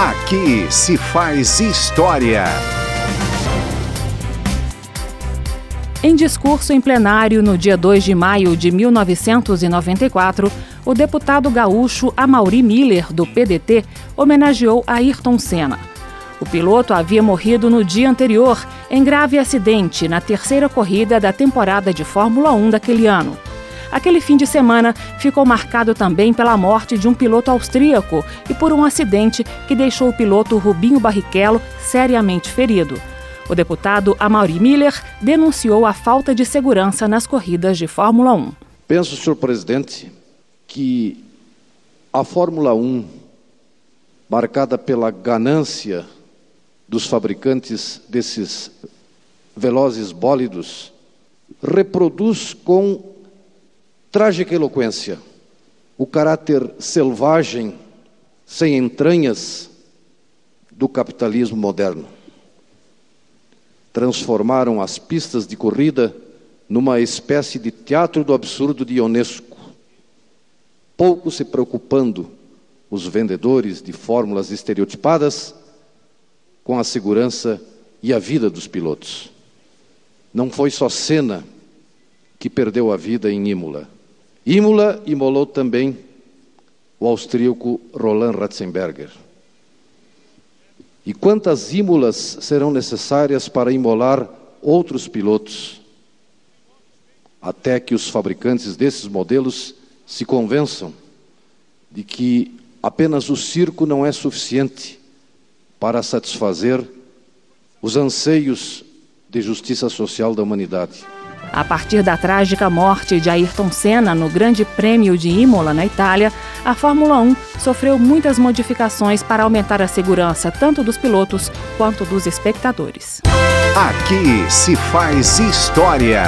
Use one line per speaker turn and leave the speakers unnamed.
Aqui se faz história.
Em discurso em plenário no dia 2 de maio de 1994, o deputado gaúcho Amaury Miller, do PDT, homenageou Ayrton Senna. O piloto havia morrido no dia anterior em grave acidente na terceira corrida da temporada de Fórmula 1 daquele ano. Aquele fim de semana ficou marcado também pela morte de um piloto austríaco e por um acidente que deixou o piloto Rubinho Barrichello seriamente ferido. O deputado Amaury Miller denunciou a falta de segurança nas corridas de Fórmula 1.
Penso, senhor presidente, que a Fórmula 1, marcada pela ganância dos fabricantes desses velozes bólidos, reproduz com trágica eloquência o caráter selvagem, sem entranhas, do capitalismo moderno transformaram as pistas de corrida numa espécie de teatro do absurdo de Ionesco, pouco se preocupando os vendedores de fórmulas estereotipadas com a segurança e a vida dos pilotos. Não foi só Senna que perdeu a vida em Imola. Imola imolou também o austríaco Roland Ratzenberger. E quantas ímolas serão necessárias para imolar outros pilotos, até que os fabricantes desses modelos se convençam de que apenas o circo não é suficiente para satisfazer os anseios de justiça social da humanidade.
A partir da trágica morte de Ayrton Senna no Grande Prêmio de Imola, na Itália, a Fórmula 1 sofreu muitas modificações para aumentar a segurança tanto dos pilotos quanto dos espectadores.
Aqui se faz história.